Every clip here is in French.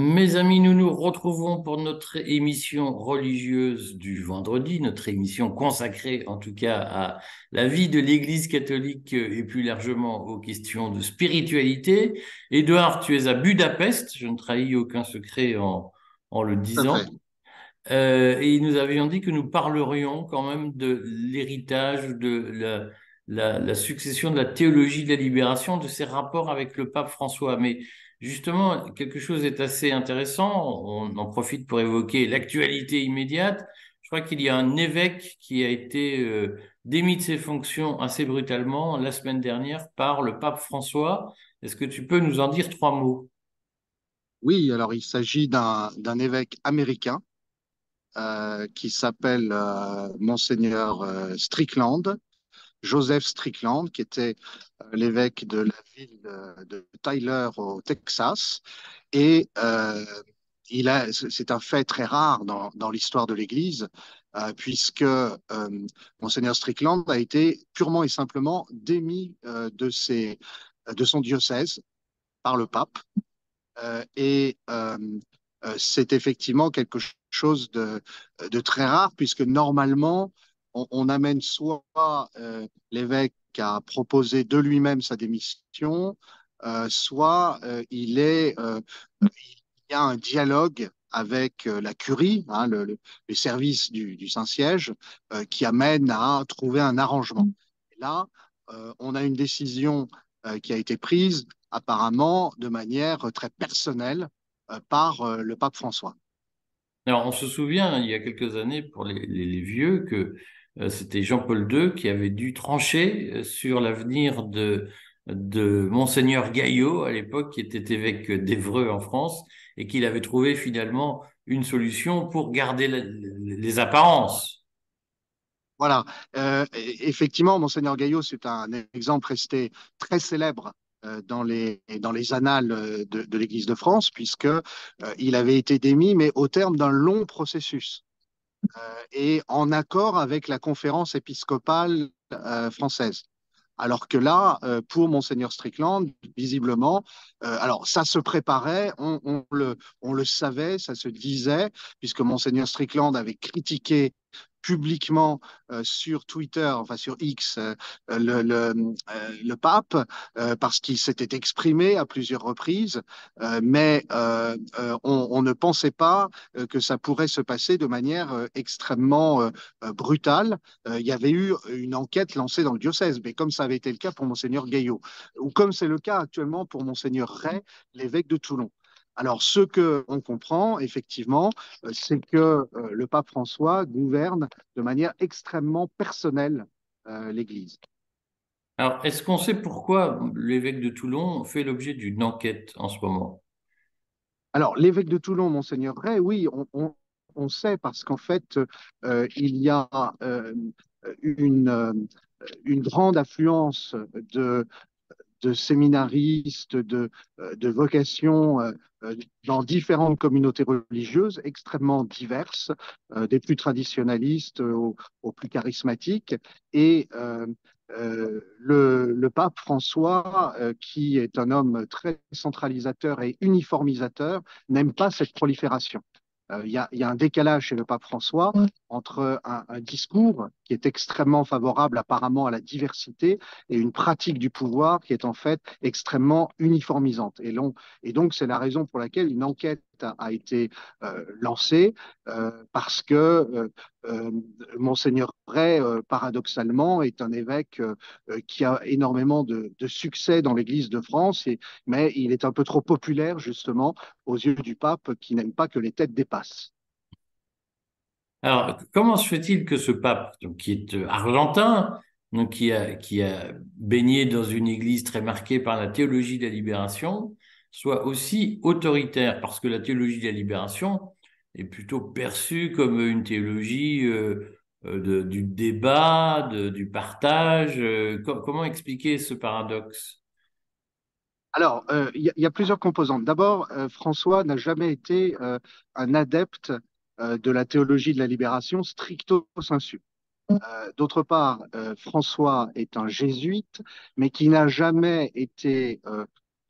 Mes amis, nous nous retrouvons pour notre émission religieuse du vendredi, notre émission consacrée en tout cas à la vie de l'Église catholique et plus largement aux questions de spiritualité. Édouard, tu es à Budapest, je ne trahis aucun secret en, en le disant. Euh, et nous avions dit que nous parlerions quand même de l'héritage, de la, la, la, succession de la théologie de la libération, de ses rapports avec le pape François. Mais Justement, quelque chose est assez intéressant. On en profite pour évoquer l'actualité immédiate. Je crois qu'il y a un évêque qui a été euh, démis de ses fonctions assez brutalement la semaine dernière par le pape François. Est-ce que tu peux nous en dire trois mots? Oui, alors il s'agit d'un évêque américain euh, qui s'appelle euh, Monseigneur euh, Strickland, Joseph Strickland, qui était euh, l'évêque de la ville de Tyler au Texas. Et euh, c'est un fait très rare dans, dans l'histoire de l'Église, euh, puisque euh, Monseigneur Strickland a été purement et simplement démis euh, de, ses, de son diocèse par le pape. Euh, et c'est effectivement quelque chose de, de, très rare, puisque normalement, on, amène soit euh, l'évêque à proposer de lui-même sa démission, euh, soit euh, il y a un dialogue avec la curie, hein, le, service du, Saint-Siège, qui amène à trouver un arrangement. Et là, on a une décision qui a été prise apparemment de manière très personnelle par le pape François. Alors, on se souvient, il y a quelques années, pour les, vieux, que c'était Jean-Paul II qui avait dû trancher euh, sur l'avenir de, Monseigneur Gaillot, à l'époque, qui était évêque d'Evreux en France, et qu'il avait trouvé finalement une solution pour garder les apparences. Voilà. Euh, effectivement, Monseigneur Gaillot, c'est un exemple resté très célèbre euh, dans les, dans les annales de, l'Église de France, puisque euh, il avait été démis, mais au terme d'un long processus. Euh, et en accord avec la conférence épiscopale euh, française. Alors que là, euh, pour Monseigneur Strickland, visiblement, alors ça se préparait, on, on, le, on le savait, ça se disait, puisque Monseigneur Strickland avait critiqué publiquement euh, sur Twitter, enfin sur X, euh, euh, le, pape, parce qu'il s'était exprimé à plusieurs reprises, mais on, on, ne pensait pas que ça pourrait se passer de manière extrêmement brutale. il y avait eu une enquête lancée dans le diocèse, mais comme ça avait été le cas pour monseigneur Gaillot, ou comme c'est le cas actuellement pour monseigneur Ray, l'évêque de Toulon. Alors, ce que on comprend, effectivement, euh, c'est que euh, le pape François gouverne de manière extrêmement personnelle euh, l'Église. Alors, est-ce qu'on sait pourquoi l'évêque de Toulon fait l'objet d'une enquête en ce moment? Alors, l'évêque de Toulon, monseigneur Ray, oui, on, on, on sait parce qu'en fait, euh, il y a euh, une, une grande affluence de de séminaristes, de, euh, de vocations euh, euh, dans différentes communautés religieuses extrêmement diverses, des plus traditionnalistes aux, plus charismatiques. Et le, pape François, qui est un homme très centralisateur et uniformisateur, n'aime pas cette prolifération. Euh, il y, a, y, a, un décalage chez le pape François entre un, un, discours qui est extrêmement favorable apparemment à la diversité et une pratique du pouvoir qui est en fait extrêmement uniformisante. Et, long, et donc c'est la raison pour laquelle une enquête a, été euh, lancée euh, parce que euh, Monseigneur Ray, paradoxalement, est un évêque qui a énormément de, succès dans l'Église de France, mais il est un peu trop populaire, justement, aux yeux du pape qui n'aime pas que les têtes dépassent. Alors, comment se fait-il que ce pape, qui est argentin, donc qui a, qui a baigné dans une église très marquée par la théologie de la libération, soit aussi autoritaire Parce que la théologie de la libération, est plutôt perçue comme une théologie euh, de, du débat, du partage. Euh, comment expliquer ce paradoxe? Alors, il euh, y, a plusieurs composantes. D'abord, euh, François n'a jamais été euh, un adepte euh, de la théologie de la libération stricto sensu. D'autre part, François est un jésuite, mais qui n'a jamais été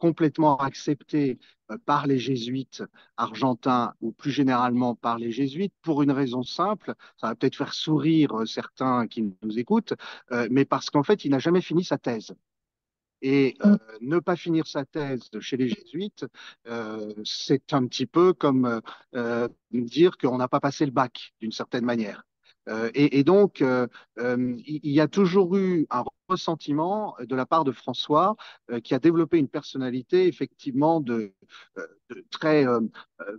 complètement accepté par les jésuites argentins ou plus généralement par les jésuites pour une raison simple, ça va peut-être faire sourire certains qui nous écoutent, mais parce qu'en fait, il n'a jamais fini sa thèse. Et euh, ne pas finir sa thèse chez les jésuites, euh, c'est un petit peu comme euh, dire qu'on n'a pas passé le bac d'une certaine manière. Et, et, donc, il y a toujours eu un ressentiment de la part de François, qui a développé une personnalité effectivement très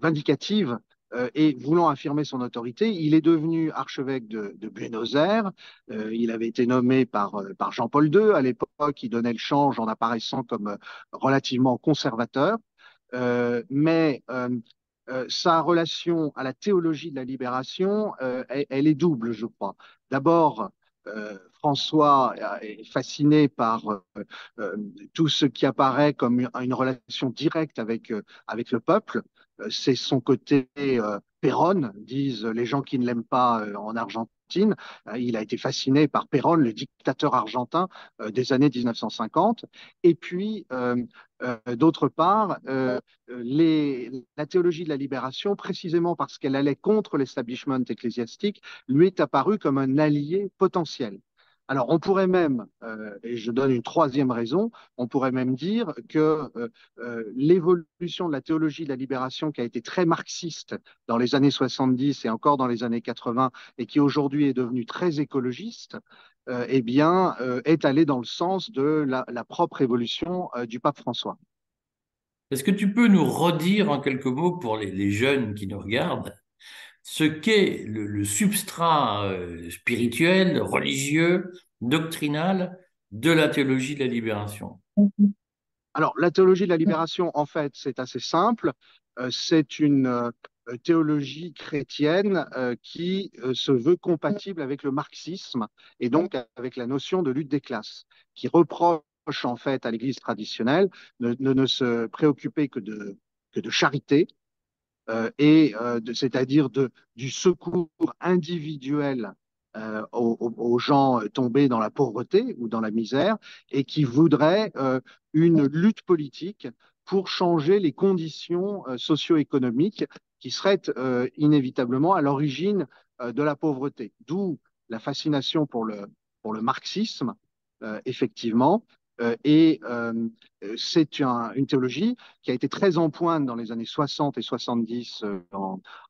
vindicative euh, et voulant affirmer son autorité, il est devenu archevêque de, Buenos Aires. Euh, il avait été nommé par, euh, par Jean-Paul II. À l'époque, il donnait le change en apparaissant comme relativement conservateur. mais sa relation à la théologie de la libération, elle, elle, est double, je crois. D'abord, François est fasciné par tout ce qui apparaît comme une, relation directe avec, avec le peuple c'est son côté euh, Perron, disent les gens qui ne l'aiment pas euh, en Argentine. Euh, il a été fasciné par Perron, le dictateur argentin des années 1950. Et puis, d'autre part, la théologie de la libération, précisément parce qu'elle allait contre l'establishment ecclésiastique, lui est apparue comme un allié potentiel. Alors, on pourrait même, euh, et je donne une troisième raison, on pourrait même dire que euh, euh, l'évolution de la théologie de la libération, qui a été très marxiste dans les années 70 et encore dans les années 80, et qui aujourd'hui est devenue très écologiste, eh bien, est allée dans le sens de la, propre évolution du pape François. Est-ce que tu peux nous redire en quelques mots pour les jeunes qui nous regardent ce qu'est le, substrat euh, spirituel, religieux, doctrinal de la théologie de la libération Alors, la théologie de la libération, en fait, c'est assez simple. Euh, c'est une euh, théologie chrétienne qui se veut compatible avec le marxisme et donc avec la notion de lutte des classes, qui reproche en fait à l'Église traditionnelle de, ne se préoccuper que de, charité, et euh, c'est-à-dire du secours individuel euh, aux, gens tombés dans la pauvreté ou dans la misère et qui voudraient une lutte politique pour changer les conditions socio-économiques qui seraient inévitablement à l'origine de la pauvreté. D'où la fascination pour le, pour le marxisme, effectivement, euh, et euh, c'est une théologie qui a été très en pointe dans les années 60 et 70 euh,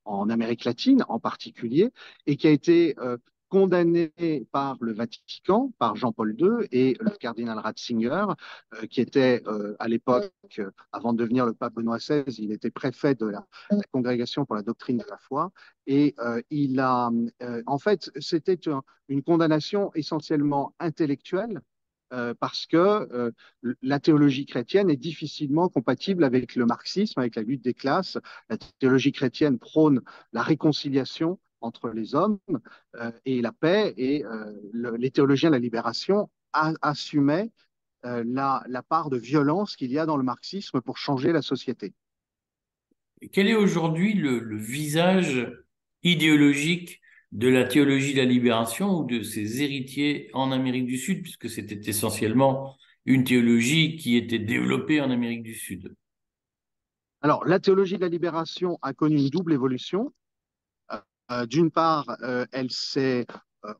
en, Amérique latine en particulier, et qui a été condamnée par le Vatican, par Jean-Paul II et le cardinal Ratzinger, qui était à l'époque, avant de devenir le pape Benoît XVI, il était préfet de la, congrégation pour la doctrine de la foi. Et il a, en fait, c'était une condamnation essentiellement intellectuelle euh, parce que euh, la théologie chrétienne est difficilement compatible avec le marxisme, avec la lutte des classes. La théologie chrétienne prône la réconciliation entre les hommes euh, et la paix, et les théologiens de la libération assumaient la, part de violence qu'il y a dans le marxisme pour changer la société. quel est aujourd'hui le visage idéologique de la théologie de la libération ou de ses héritiers en Amérique du Sud, puisque c'était essentiellement une théologie qui était développée en Amérique du Sud Alors, la théologie de la libération a connu une double évolution. Euh, euh, d'une part, euh, elle s'est,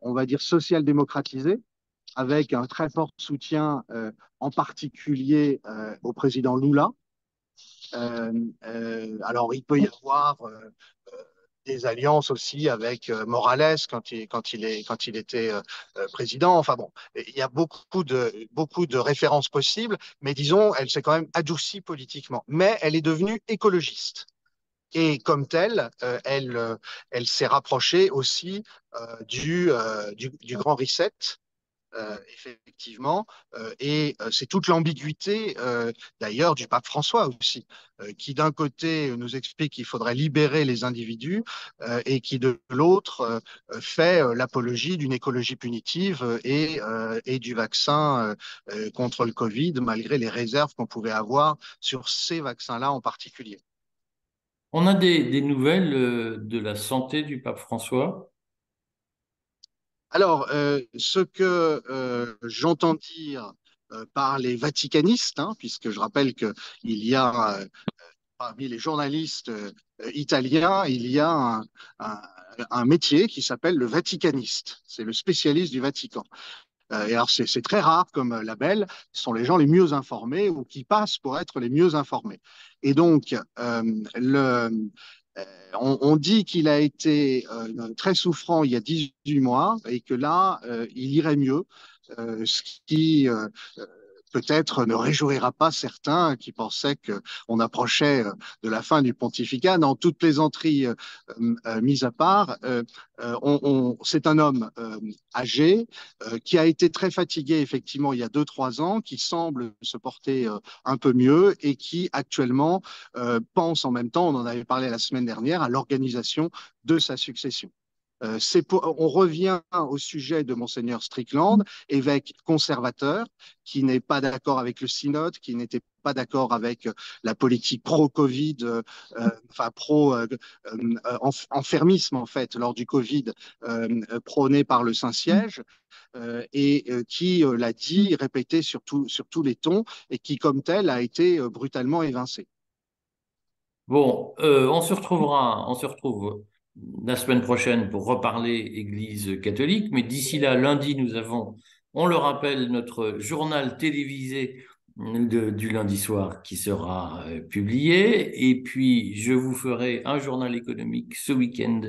on va dire, social-démocratisée, avec un très fort soutien, en particulier au président Lula. alors, il peut y avoir des alliances aussi avec euh, Morales quand il, quand il, est, quand il était euh, euh, président. Enfin bon, il y a beaucoup de, beaucoup de références possibles, mais disons, elle s'est quand même adoucie politiquement. Mais elle est devenue écologiste. Et comme telle, elle, elle s'est rapprochée aussi du, du, du, Grand Reset, euh, effectivement, euh, et euh, c'est toute l'ambiguïté d'ailleurs du pape François aussi, qui d'un côté nous explique qu'il faudrait libérer les individus et qui de l'autre fait l'apologie d'une écologie punitive et, du vaccin contre le Covid, malgré les réserves qu'on pouvait avoir sur ces vaccins-là en particulier. On a des nouvelles de la santé du pape François? Alors, euh, ce que euh, j'entends dire par les vaticanistes, hein, puisque je rappelle qu'il y a parmi les journalistes italiens, il y a un, un métier qui s'appelle le vaticaniste. C'est le spécialiste du Vatican. Euh, et alors, c'est très rare comme label. Ce sont les gens les mieux informés ou qui passent pour être les mieux informés. Et donc, euh, le, euh, on, on, dit qu'il a été très souffrant il y a 18 mois et que là, il irait mieux. Peut-être ne réjouira pas certains qui pensaient qu'on approchait euh, de la fin du pontificat. Dans toute plaisanterie euh, euh, mise à part, c'est un homme âgé qui a été très fatigué effectivement il y a deux trois ans, qui semble se porter un peu mieux et qui actuellement pense en même temps, on en avait parlé la semaine dernière, à l'organisation de sa succession. Euh, on revient au sujet de monseigneur Strickland, évêque conservateur, qui n'est pas d'accord avec le synode, qui n'était pas d'accord avec euh, la politique pro-Covid, euh, enfin pro-enfermisme en fait lors du Covid prôné par le Saint-Siège. et qui l'a dit, répété sur, sur tous les tons, et qui, comme tel, a été brutalement évincé. Bon, on se retrouvera, on se retrouve la semaine prochaine pour reparler Église catholique. Mais d'ici là, lundi, nous avons, on le rappelle, notre journal télévisé du lundi soir qui sera euh, publié. Et puis, je vous ferai un journal économique ce week-end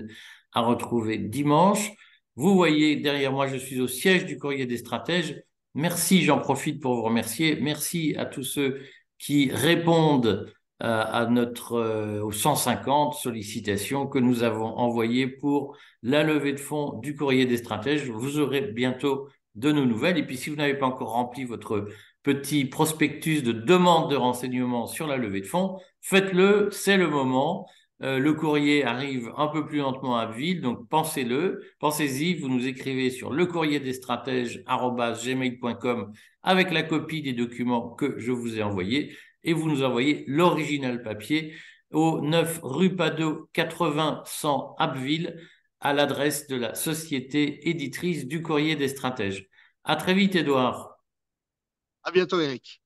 à retrouver dimanche. Vous voyez, derrière moi, je suis au siège du courrier des stratèges. Merci, j'en profite pour vous remercier. Merci à tous ceux qui répondent à notre, euh, aux 150 sollicitations que nous avons envoyées pour la levée de fonds du courrier des stratèges. Vous aurez bientôt de nos nouvelles. Et puis, si vous n'avez pas encore rempli votre petit prospectus de demande de renseignements sur la levée de fonds, faites-le, c'est le moment. Euh, le courrier arrive un peu plus lentement à Ville, donc pensez-le, pensez-y, vous nous écrivez sur le courrier des stratèges avec la copie des documents que je vous ai envoyés et vous nous envoyez l'original papier au 9 rue Padeau 80 100 Abbeville à l'adresse de la société éditrice du Courrier des Stratèges. À très vite, Edouard. À bientôt, Eric.